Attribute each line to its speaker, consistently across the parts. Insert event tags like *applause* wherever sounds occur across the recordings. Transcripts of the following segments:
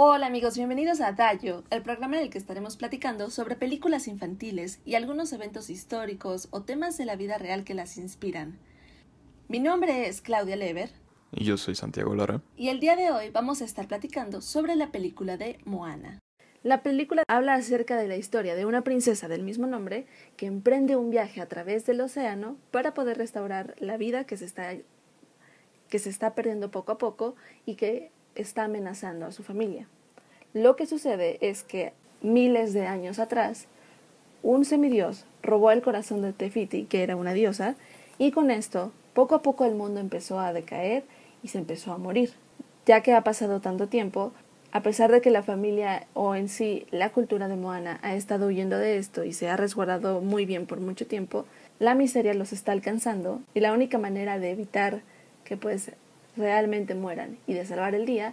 Speaker 1: Hola amigos, bienvenidos a Dayo, el programa en el que estaremos platicando sobre películas infantiles y algunos eventos históricos o temas de la vida real que las inspiran. Mi nombre es Claudia Lever.
Speaker 2: Y yo soy Santiago Lara.
Speaker 1: Y el día de hoy vamos a estar platicando sobre la película de Moana. La película habla acerca de la historia de una princesa del mismo nombre que emprende un viaje a través del océano para poder restaurar la vida que se está, que se está perdiendo poco a poco y que está amenazando a su familia. Lo que sucede es que miles de años atrás, un semidios robó el corazón de Tefiti, que era una diosa, y con esto, poco a poco el mundo empezó a decaer y se empezó a morir. Ya que ha pasado tanto tiempo, a pesar de que la familia o en sí la cultura de Moana ha estado huyendo de esto y se ha resguardado muy bien por mucho tiempo, la miseria los está alcanzando y la única manera de evitar que pues realmente mueran y de salvar el día,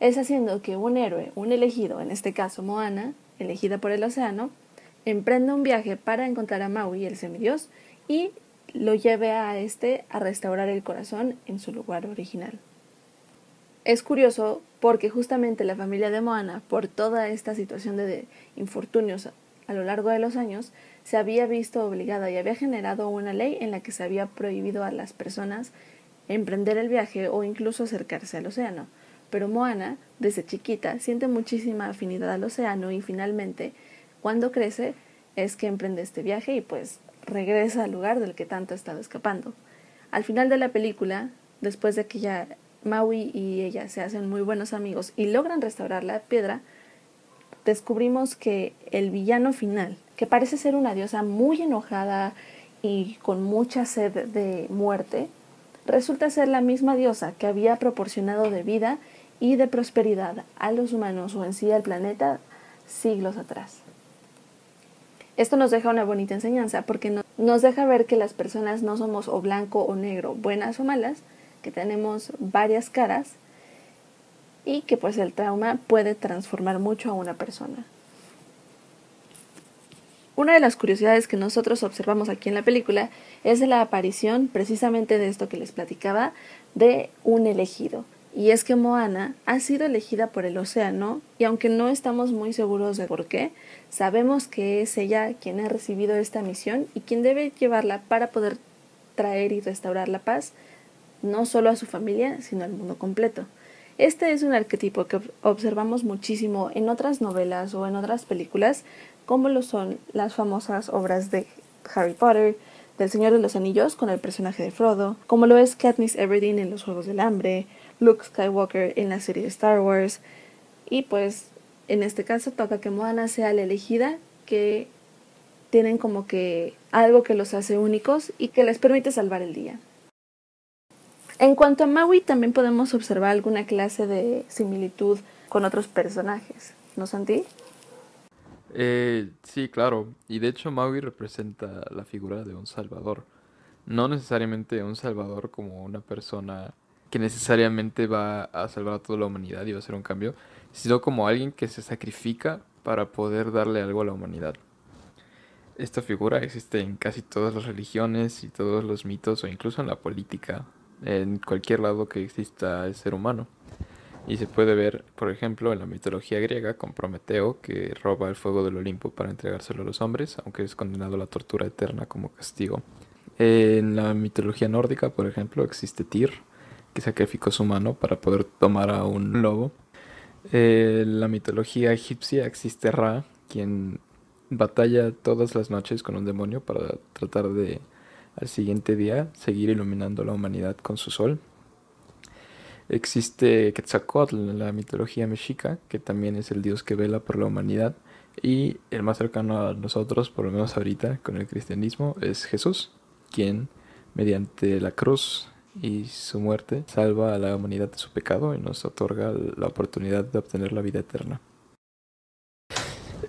Speaker 1: es haciendo que un héroe, un elegido, en este caso Moana, elegida por el océano, emprenda un viaje para encontrar a Maui, el semidios, y lo lleve a este a restaurar el corazón en su lugar original. Es curioso porque justamente la familia de Moana, por toda esta situación de infortunios a lo largo de los años, se había visto obligada y había generado una ley en la que se había prohibido a las personas emprender el viaje o incluso acercarse al océano. Pero Moana, desde chiquita, siente muchísima afinidad al océano y finalmente, cuando crece, es que emprende este viaje y pues regresa al lugar del que tanto ha estado escapando. Al final de la película, después de que ya Maui y ella se hacen muy buenos amigos y logran restaurar la piedra, descubrimos que el villano final, que parece ser una diosa muy enojada y con mucha sed de muerte, resulta ser la misma diosa que había proporcionado de vida y de prosperidad a los humanos o en sí al planeta siglos atrás. Esto nos deja una bonita enseñanza porque nos deja ver que las personas no somos o blanco o negro, buenas o malas, que tenemos varias caras y que pues el trauma puede transformar mucho a una persona. Una de las curiosidades que nosotros observamos aquí en la película es la aparición precisamente de esto que les platicaba de un elegido. Y es que Moana ha sido elegida por el océano y aunque no estamos muy seguros de por qué, sabemos que es ella quien ha recibido esta misión y quien debe llevarla para poder traer y restaurar la paz no solo a su familia, sino al mundo completo. Este es un arquetipo que observamos muchísimo en otras novelas o en otras películas, como lo son las famosas obras de Harry Potter, del Señor de los Anillos con el personaje de Frodo, como lo es Katniss Everdeen en los Juegos del Hambre, Luke Skywalker en la serie de Star Wars, y pues en este caso toca que Moana sea la elegida que tienen como que algo que los hace únicos y que les permite salvar el día. En cuanto a Maui, también podemos observar alguna clase de similitud con otros personajes, ¿no, Santi?
Speaker 2: Eh, sí, claro. Y de hecho Maui representa la figura de un salvador. No necesariamente un salvador como una persona que necesariamente va a salvar a toda la humanidad y va a hacer un cambio, sino como alguien que se sacrifica para poder darle algo a la humanidad. Esta figura existe en casi todas las religiones y todos los mitos o incluso en la política, en cualquier lado que exista el ser humano. Y se puede ver, por ejemplo, en la mitología griega con Prometeo, que roba el fuego del Olimpo para entregárselo a los hombres, aunque es condenado a la tortura eterna como castigo. En la mitología nórdica, por ejemplo, existe Tyr, que sacrificó su mano para poder tomar a un lobo. En la mitología egipcia existe Ra, quien batalla todas las noches con un demonio para tratar de, al siguiente día, seguir iluminando la humanidad con su sol. Existe Quetzalcoatl en la mitología mexica, que también es el dios que vela por la humanidad. Y el más cercano a nosotros, por lo menos ahorita, con el cristianismo, es Jesús, quien, mediante la cruz y su muerte, salva a la humanidad de su pecado y nos otorga la oportunidad de obtener la vida eterna.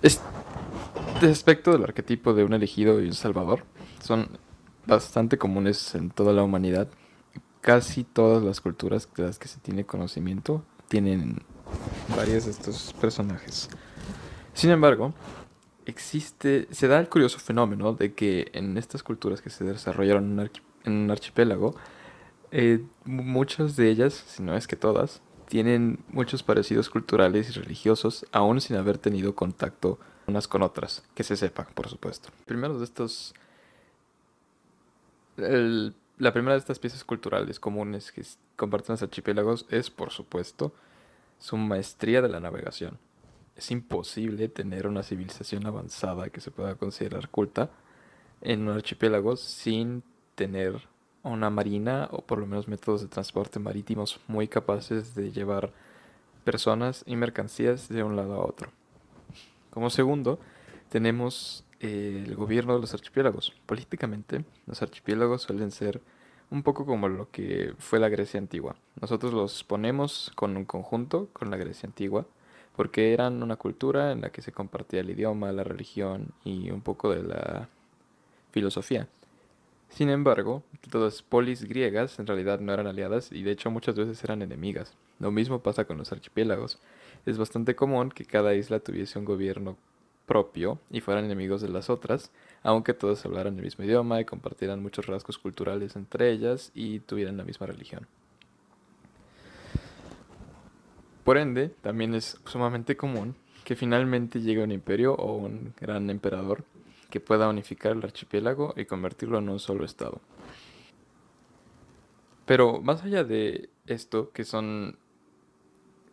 Speaker 2: Este aspecto del arquetipo de un elegido y un salvador son bastante comunes en toda la humanidad casi todas las culturas de las que se tiene conocimiento tienen varios de estos personajes. Sin embargo, existe, se da el curioso fenómeno de que en estas culturas que se desarrollaron en un archipiélago, eh, muchas de ellas, si no es que todas, tienen muchos parecidos culturales y religiosos, aún sin haber tenido contacto unas con otras, que se sepa, por supuesto. Primero de estos... la primera de estas piezas culturales comunes que comparten los archipiélagos es, por supuesto, su maestría de la navegación. Es imposible tener una civilización avanzada que se pueda considerar culta en un archipiélago sin tener una marina o por lo menos métodos de transporte marítimos muy capaces de llevar personas y mercancías de un lado a otro. Como segundo, tenemos el gobierno de los archipiélagos. Políticamente, los archipiélagos suelen ser un poco como lo que fue la Grecia antigua. Nosotros los ponemos con un conjunto con la Grecia antigua porque eran una cultura en la que se compartía el idioma, la religión y un poco de la filosofía. Sin embargo, todas polis griegas en realidad no eran aliadas y de hecho muchas veces eran enemigas. Lo mismo pasa con los archipiélagos. Es bastante común que cada isla tuviese un gobierno propio y fueran enemigos de las otras, aunque todas hablaran el mismo idioma y compartieran muchos rasgos culturales entre ellas y tuvieran la misma religión. Por ende, también es sumamente común que finalmente llegue un imperio o un gran emperador que pueda unificar el archipiélago y convertirlo en un solo estado. Pero más allá de esto, que son...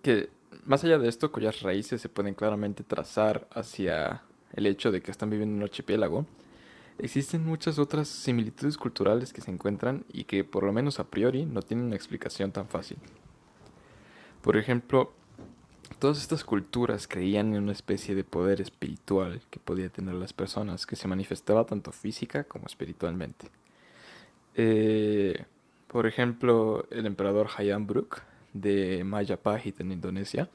Speaker 2: que más allá de esto, cuyas raíces se pueden claramente trazar hacia el hecho de que están viviendo en un archipiélago, existen muchas otras similitudes culturales que se encuentran y que por lo menos a priori no tienen una explicación tan fácil. Por ejemplo, Todas estas culturas creían en una especie de poder espiritual que podía tener las personas, que se manifestaba tanto física como espiritualmente. Eh, por ejemplo, el emperador Hayam Bruk de Majapahit en Indonesia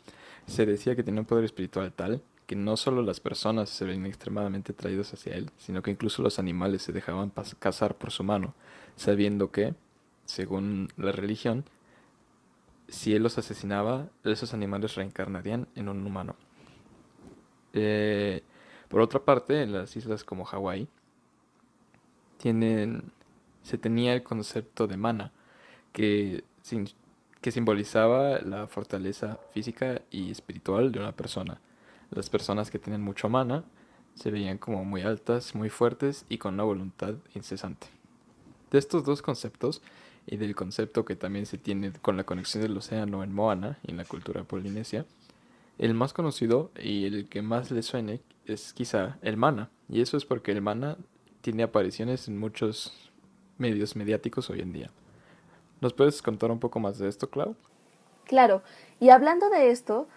Speaker 2: se decía que tenía un poder espiritual tal que no solo las personas se ven extremadamente atraídos hacia él, sino que incluso los animales se dejaban cazar por su mano, sabiendo que, según la religión, si él los asesinaba, esos animales reencarnarían en un humano. Eh, por otra parte, en las islas como Hawái, se tenía el concepto de mana, que, que simbolizaba la fortaleza física y espiritual de una persona. Las personas que tienen mucho mana se veían como muy altas, muy fuertes y con una voluntad incesante. De estos dos conceptos y del concepto que también se tiene con la conexión del océano en Moana en la cultura polinesia, el más conocido y el que más le suene es quizá el mana, y eso es porque el mana tiene apariciones en muchos medios mediáticos hoy en día. ¿Nos puedes contar un poco más de esto, Clau?
Speaker 1: Claro, y hablando de esto,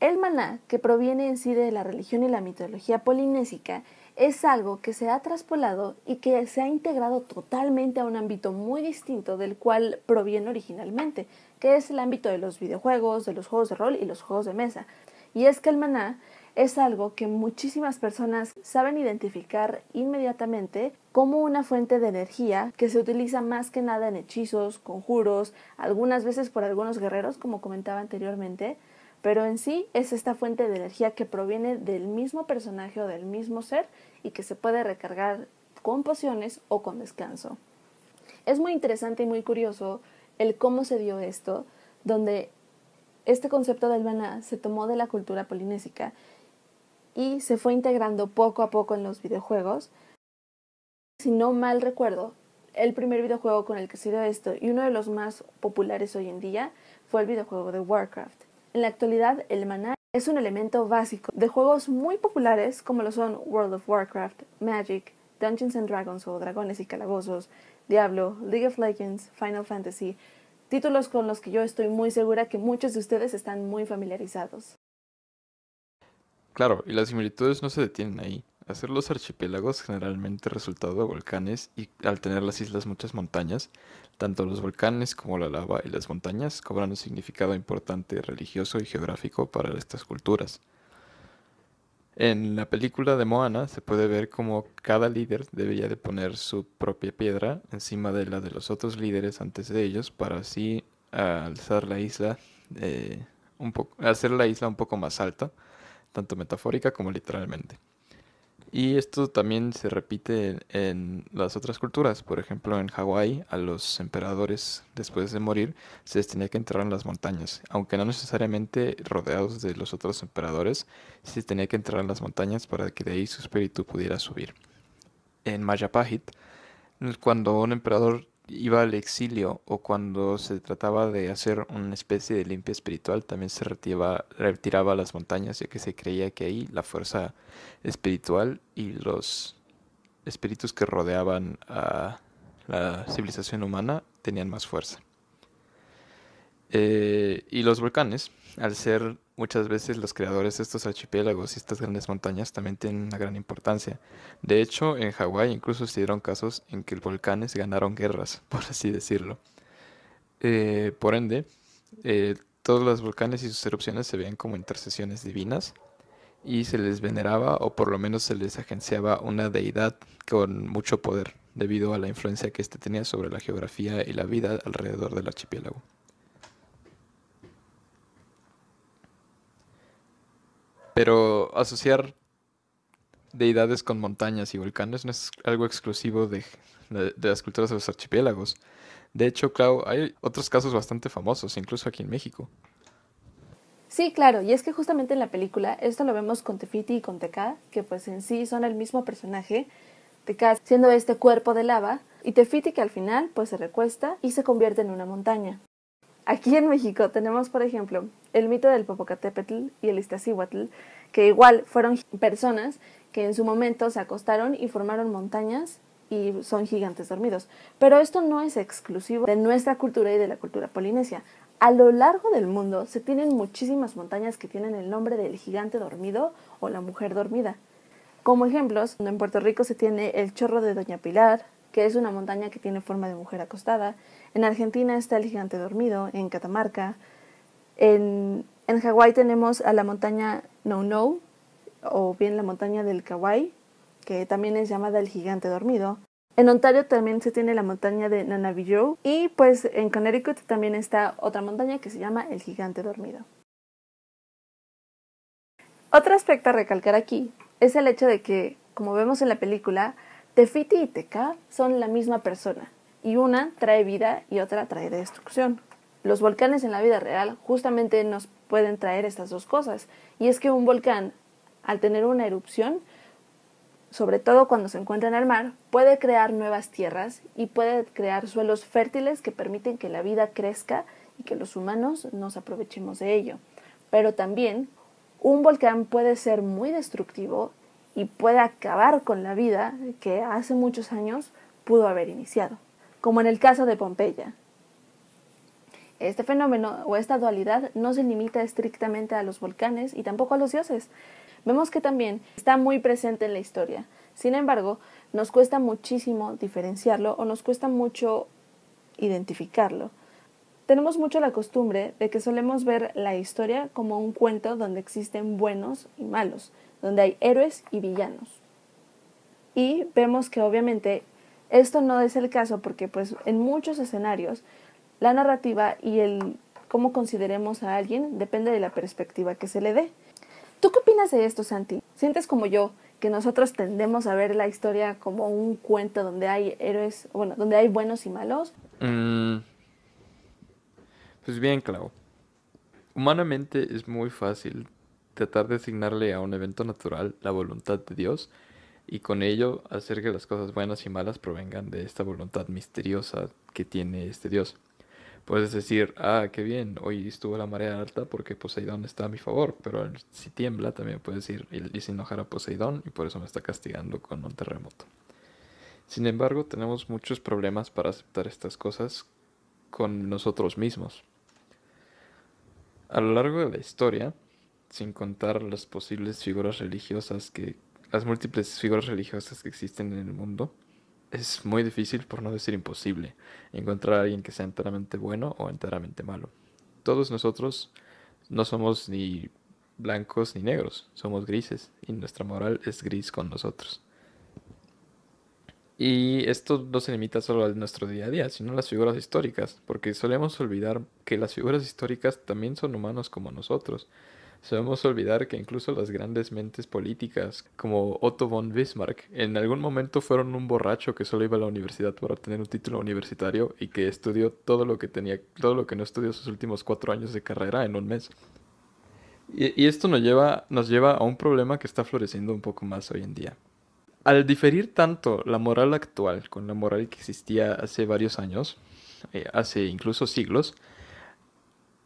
Speaker 1: el maná, que proviene en sí de la religión y la mitología polinésica, es algo que se ha traspolado y que se ha integrado totalmente a un ámbito muy distinto del cual proviene originalmente, que es el ámbito de los videojuegos, de los juegos de rol y los juegos de mesa. Y es que el maná es algo que muchísimas personas saben identificar inmediatamente como una fuente de energía que se utiliza más que nada en hechizos, conjuros, algunas veces por algunos guerreros, como comentaba anteriormente, pero en sí es esta fuente de energía que proviene del mismo personaje o del mismo ser y que se puede recargar con pociones o con descanso. Es muy interesante y muy curioso el cómo se dio esto, donde este concepto del maná se tomó de la cultura polinésica y se fue integrando poco a poco en los videojuegos. Si no mal recuerdo, el primer videojuego con el que se dio esto y uno de los más populares hoy en día fue el videojuego de Warcraft. En la actualidad, el maná es un elemento básico de juegos muy populares como lo son World of Warcraft, Magic, Dungeons and Dragons o Dragones y Calabozos, Diablo, League of Legends, Final Fantasy, títulos con los que yo estoy muy segura que muchos de ustedes están muy familiarizados.
Speaker 2: Claro, y las similitudes no se detienen ahí. Hacer los archipiélagos generalmente resultado de volcanes y al tener las islas muchas montañas, tanto los volcanes como la lava y las montañas cobran un significado importante religioso y geográfico para estas culturas. En la película de Moana se puede ver como cada líder debía de poner su propia piedra encima de la de los otros líderes antes de ellos para así alzar la isla eh, hacer la isla un poco más alta, tanto metafórica como literalmente. Y esto también se repite en, las otras culturas. Por ejemplo, en Hawái, a los emperadores, después de morir, se les tenía que enterrar en las montañas. Aunque no necesariamente rodeados de los otros emperadores, se tenía que enterrar en las montañas para que de ahí su espíritu pudiera subir. En Mayapahit, cuando un emperador iba al exilio o cuando se trataba de hacer una especie de limpia espiritual, también se retiraba, retiraba a las montañas, ya que se creía que ahí la fuerza espiritual y los espíritus que rodeaban a la civilización humana tenían más fuerza. Eh, y los volcanes, al ser muchas veces los creadores de estos archipiélagos y estas grandes montañas, también tienen una gran importancia. De hecho, en Hawái incluso se dieron casos en que los volcanes ganaron guerras, *laughs* por así decirlo. Eh, por ende, eh, todos los volcanes y sus erupciones se ven como intercesiones divinas y se les veneraba o por lo menos se les agenciaba una deidad con mucho poder debido a la influencia que éste tenía sobre la geografía y la vida alrededor del archipiélago. Pero asociar deidades con montañas y volcanes no es algo exclusivo de, las culturas de los archipiélagos. De hecho, Clau, hay otros casos bastante famosos, incluso aquí en México.
Speaker 1: Sí, claro, y es que justamente en la película esto lo vemos con Tefiti y con Teka, que pues en sí son el mismo personaje, Teka siendo este cuerpo de lava, y Tefiti que al final pues se recuesta y se convierte en una montaña. Aquí en México tenemos, por ejemplo, el mito del Popocatépetl y el Iztaccíhuatl, que igual fueron personas que en su momento se acostaron y formaron montañas y son gigantes dormidos. Pero esto no es exclusivo de nuestra cultura y de la cultura polinesia. A lo largo del mundo se tienen muchísimas montañas que tienen el nombre del gigante dormido o la mujer dormida. Como ejemplos, en Puerto Rico se tiene el Chorro de Doña Pilar, que es una montaña que tiene forma de mujer acostada. En Argentina está el gigante dormido, en Catamarca. En, Hawái tenemos a la montaña No No, o bien la montaña del Kauai, que también es llamada el gigante dormido. En Ontario también se tiene la montaña de Nanavillo y pues en Connecticut también está otra montaña que se llama el gigante dormido. Otro aspecto a recalcar aquí es el hecho de que, como vemos en la película, Tefiti y Teka son la misma persona, y una trae vida y otra trae destrucción. Los volcanes en la vida real justamente nos pueden traer estas dos cosas, y es que un volcán, al tener una erupción, sobre todo cuando se encuentra en el mar, puede crear nuevas tierras y puede crear suelos fértiles que permiten que la vida crezca y que los humanos nos aprovechemos de ello. Pero también un volcán puede ser muy destructivo y puede acabar con la vida que hace muchos años pudo haber iniciado, como en el caso de Pompeya. Este fenómeno o esta dualidad no se limita estrictamente a los volcanes y tampoco a los dioses. Vemos que también está muy presente en la historia. Sin embargo, nos cuesta muchísimo diferenciarlo o nos cuesta mucho identificarlo. Tenemos mucho la costumbre de que solemos ver la historia como un cuento donde existen buenos y malos, donde hay héroes y villanos. Y vemos que obviamente esto no es el caso porque pues en muchos escenarios la narrativa y el cómo consideremos a alguien depende de la perspectiva que se le dé. ¿Tú qué opinas de esto, Santi? ¿Sientes como yo que nosotros tendemos a ver la historia como un cuento donde hay héroes, bueno, donde hay buenos y malos?
Speaker 2: Mm, pues bien, Clau. Humanamente es muy fácil tratar de asignarle a un evento natural la voluntad de Dios y con ello hacer que las cosas buenas y malas provengan de esta voluntad misteriosa que tiene este Dios. Puedes decir, ah, qué bien, hoy estuvo la marea alta porque Poseidón está a mi favor, pero si tiembla también puedes decir, hice enojar a Poseidón y por eso me está castigando con un terremoto. Sin embargo, tenemos muchos problemas para aceptar estas cosas con nosotros mismos. A lo largo de la historia, sin contar las posibles figuras religiosas que las múltiples figuras religiosas que existen en el mundo, es muy difícil, por no decir imposible, encontrar a alguien que sea enteramente bueno o enteramente malo. Todos nosotros no somos ni blancos ni negros, somos grises y nuestra moral es gris con nosotros. Y esto no se limita solo a nuestro día a día, sino a las figuras históricas, porque solemos olvidar que las figuras históricas también son humanos como nosotros Solemos olvidar que incluso las grandes mentes políticas, como Otto von Bismarck, en algún momento fueron un borracho que solo iba a la universidad para obtener un título universitario y que estudió todo lo que tenía, todo lo que no estudió sus últimos cuatro años de carrera en un mes. Y, esto nos lleva, nos lleva a un problema que está floreciendo un poco más hoy en día. Al diferir tanto la moral actual con la moral que existía hace varios años, eh, hace incluso siglos,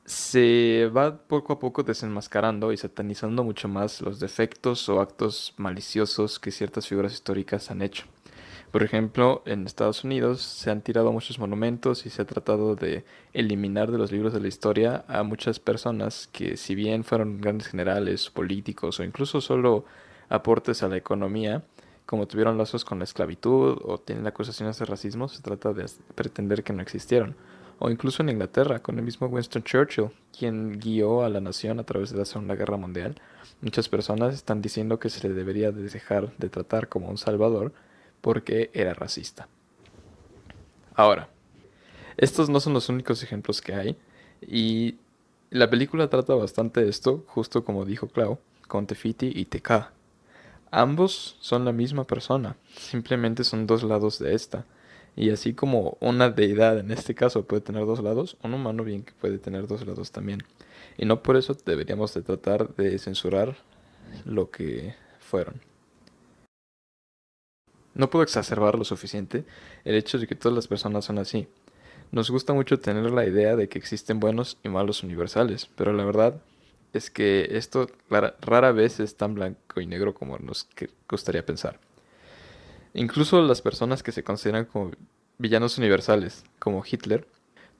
Speaker 2: se va poco a poco desenmascarando y satanizando mucho más los defectos o actos maliciosos que ciertas figuras históricas han hecho. Por ejemplo, en Estados Unidos se han tirado muchos monumentos y se ha tratado de eliminar de los libros de la historia a muchas personas que si bien fueron grandes generales, políticos o incluso solo aportes a la economía, como tuvieron lazos con la esclavitud o tienen acusaciones de racismo, se trata de pretender que no existieron o incluso en Inglaterra, con el mismo Winston Churchill, quien guió a la nación a través de la Segunda Guerra Mundial. Muchas personas están diciendo que se le debería dejar de tratar como un salvador porque era racista. Ahora, estos no son los únicos ejemplos que hay y la película trata bastante esto, justo como dijo Clau, con Tefiti y TK. Ambos son la misma persona, simplemente son dos lados de esta. Y así como una deidad en este caso puede tener dos lados, un humano bien que puede tener dos lados también. Y no por eso deberíamos de tratar de censurar lo que fueron. No puedo exacerbar lo suficiente el hecho de que todas las personas son así. Nos gusta mucho tener la idea de que existen buenos y malos universales, pero la verdad es que esto rara, vez es tan blanco y negro como nos gustaría pensar. Incluso las personas que se consideran como villanos universales, como Hitler,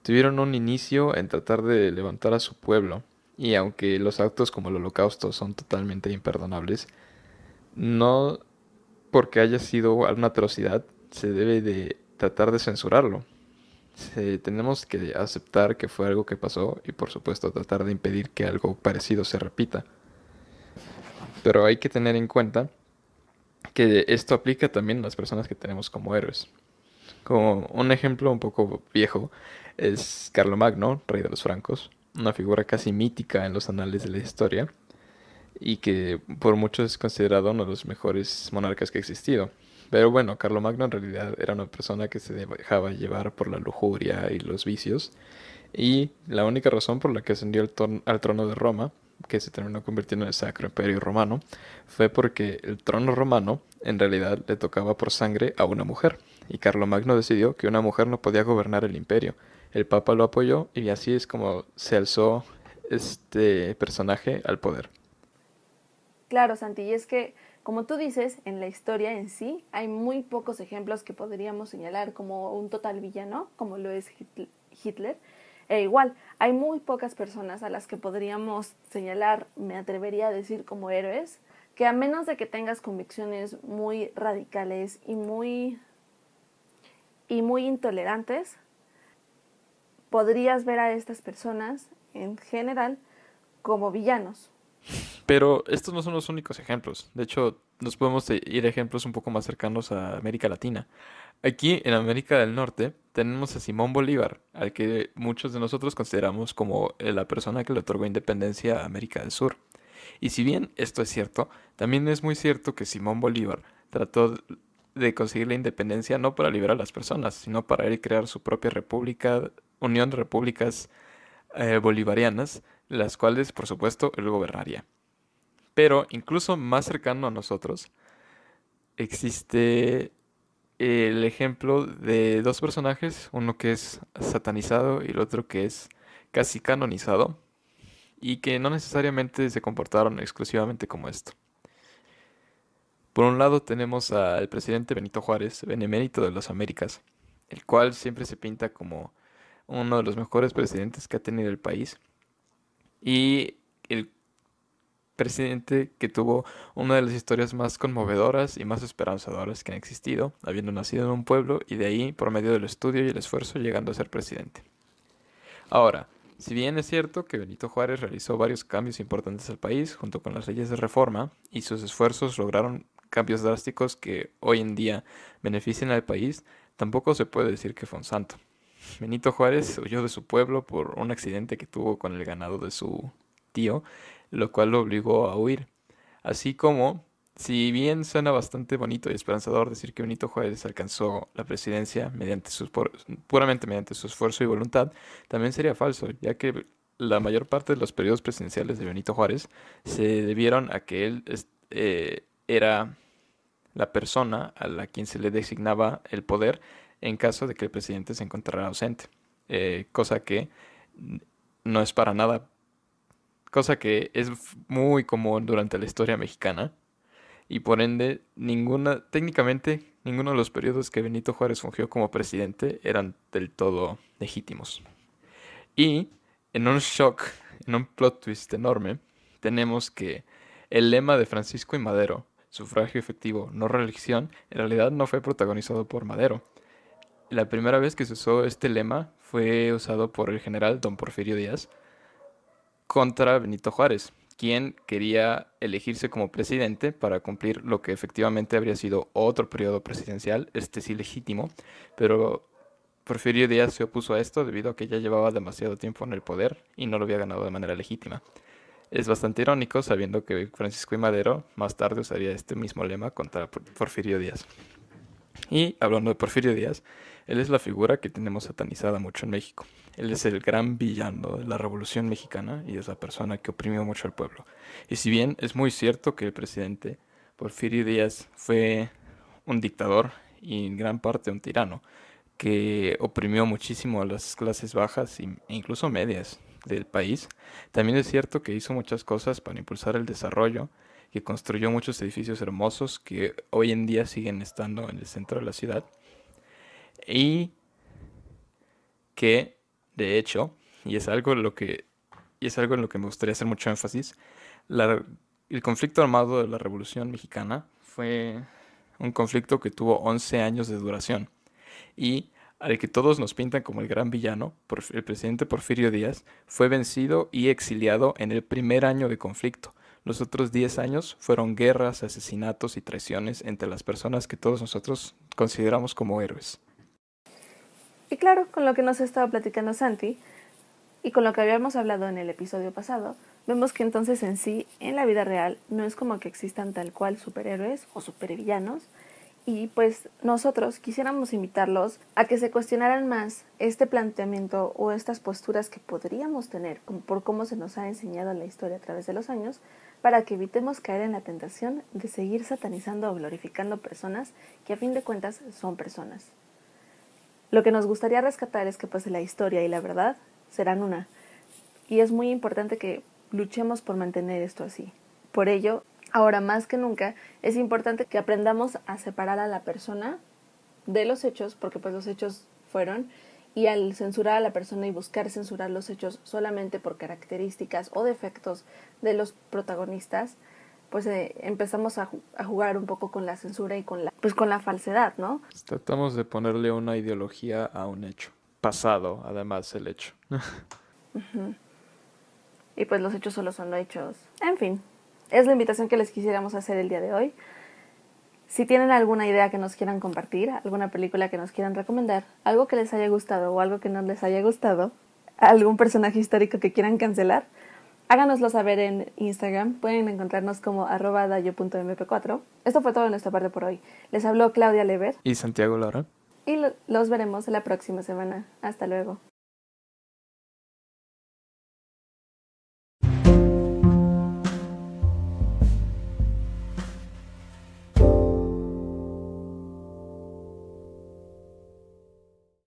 Speaker 2: tuvieron un inicio en tratar de levantar a su pueblo, y aunque los actos como el holocausto son totalmente imperdonables, no porque haya sido una atrocidad se debe de tratar de censurarlo. tenemos que aceptar que fue algo que pasó y por supuesto tratar de impedir que algo parecido se repita. Pero hay que tener en cuenta que esto aplica también a las personas que tenemos como héroes. Como un ejemplo un poco viejo es Carlomagno, rey de los francos, una figura casi mítica en los anales de la historia y que por muchos es considerado uno de los mejores monarcas que ha existido. Pero bueno, Carlomagno en realidad era una persona que se dejaba llevar por la lujuria y los vicios y la única razón por la que ascendió al trono de Roma que se terminó convirtiendo en el Sacro Imperio Romano, fue porque el trono romano en realidad le tocaba por sangre a una mujer, y Carlomagno decidió que una mujer no podía gobernar el imperio. El Papa lo apoyó y así es como se alzó este personaje al poder.
Speaker 1: Claro, Santi, y es que, como tú dices, en la historia en sí hay muy pocos ejemplos que podríamos señalar como un total villano, como lo es Hitler, e igual, hay muy pocas personas a las que podríamos señalar, me atrevería a decir como héroes, que a menos de que tengas convicciones muy radicales y muy y muy intolerantes, podrías ver a estas personas en general como villanos.
Speaker 2: Pero estos no son los únicos ejemplos. De hecho, nos podemos ir a ejemplos un poco más cercanos a América Latina. Aquí en América del Norte tenemos a Simón Bolívar, al que muchos de nosotros consideramos como eh, la persona que le otorgó independencia a América del Sur. Y si bien esto es cierto, también es muy cierto que Simón Bolívar trató de conseguir la independencia no para liberar a las personas, sino para él crear su propia república, unión de repúblicas eh, bolivarianas, las cuales por supuesto él gobernaría. Pero incluso más cercano a nosotros existe el ejemplo de dos personajes, uno que es satanizado y el otro que es casi canonizado, y que no necesariamente se comportaron exclusivamente como esto. Por un lado tenemos al presidente Benito Juárez, benemérito de las Américas, el cual siempre se pinta como uno de los mejores presidentes que ha tenido el país, y el presidente que tuvo una de las historias más conmovedoras y más esperanzadoras que han existido, habiendo nacido en un pueblo y de ahí, por medio del estudio y el esfuerzo, llegando a ser presidente. Ahora, si bien es cierto que Benito Juárez realizó varios cambios importantes al país junto con las leyes de reforma y sus esfuerzos lograron cambios drásticos que hoy en día benefician al país, tampoco se puede decir que fue un santo. Benito Juárez huyó de su pueblo por un accidente que tuvo con el ganado de su tío, lo cual lo obligó a huir. Así como, si bien suena bastante bonito y esperanzador decir que Benito Juárez alcanzó la presidencia mediante sus, puramente mediante su esfuerzo y voluntad, también sería falso, ya que la mayor parte de los periodos presidenciales de Benito Juárez se debieron a que él eh, era la persona a la quien se le designaba el poder en caso de que el presidente se encontrara ausente, eh, cosa que no es para nada, cosa que es muy común durante la historia mexicana y por ende ninguna, técnicamente ninguno de los periodos que Benito Juárez fungió como presidente eran del todo legítimos. Y en un shock, en un plot twist enorme, tenemos que el lema de Francisco y Madero, sufragio efectivo, no reelección, en realidad no fue protagonizado por Madero. La primera vez que se usó este lema fue usado por el general don Porfirio Díaz contra Benito Juárez, quien quería elegirse como presidente para cumplir lo que efectivamente habría sido otro periodo presidencial, este sí legítimo, pero Porfirio Díaz se opuso a esto debido a que ya llevaba demasiado tiempo en el poder y no lo había ganado de manera legítima. Es bastante irónico sabiendo que Francisco y Madero más tarde usaría este mismo lema contra Porfirio Díaz. Y hablando de Porfirio Díaz, él es la figura que tenemos satanizada mucho en México. Él es el gran villano de la Revolución Mexicana y es la persona que oprimió mucho al pueblo. Y si bien es muy cierto que el presidente Porfirio Díaz fue un dictador y en gran parte un tirano, que oprimió muchísimo a las clases bajas e incluso medias del país. También es cierto que hizo muchas cosas para impulsar el desarrollo, que construyó muchos edificios hermosos que hoy en día siguen estando en el centro de la ciudad. Y que, de hecho, y es algo en lo que, y es algo en lo que me gustaría hacer mucho énfasis, el conflicto armado de la Revolución Mexicana fue un conflicto que tuvo 11 años de duración y al que todos nos pintan como el gran villano, el presidente Porfirio Díaz, fue vencido y exiliado en el primer año de conflicto. Los otros 10 años fueron guerras, asesinatos y traiciones entre las personas que todos nosotros consideramos como héroes.
Speaker 1: Claro, con lo que nos estaba platicando Santi y con lo que habíamos hablado en el episodio pasado, vemos que entonces en sí, en la vida real, no es como que existan tal cual superhéroes o supervillanos, y pues nosotros quisiéramos invitarlos a que se cuestionaran más este planteamiento o estas posturas que podríamos tener por cómo se nos ha enseñado la historia a través de los años para que evitemos caer en la tentación de seguir satanizando o glorificando personas que a fin de cuentas son personas. Lo que nos gustaría rescatar es que pues la historia y la verdad serán una y es muy importante que luchemos por mantener esto así. Por ello, Ahora más que nunca es importante que aprendamos a separar a la persona de los hechos, porque pues los hechos fueron, y al censurar a la persona y buscar censurar los hechos solamente por características o defectos de los protagonistas, pues eh, empezamos a, jugar un poco con la censura y con la, pues con la falsedad, ¿no?
Speaker 2: Tratamos de ponerle una ideología a un hecho, pasado además el hecho.
Speaker 1: Y pues los hechos solo son los hechos. En fin, es la invitación que les quisiéramos hacer el día de hoy. Si tienen alguna idea que nos quieran compartir, alguna película que nos quieran recomendar, algo que les haya gustado o algo que no les haya gustado, algún personaje histórico que quieran cancelar, háganoslo saber en Instagram. Pueden encontrarnos como arroba dayo.mp4. Esto fue todo de nuestra parte por hoy. Les habló Claudia Lever.
Speaker 2: Y Santiago Lara.
Speaker 1: Y los veremos la próxima semana. Hasta luego.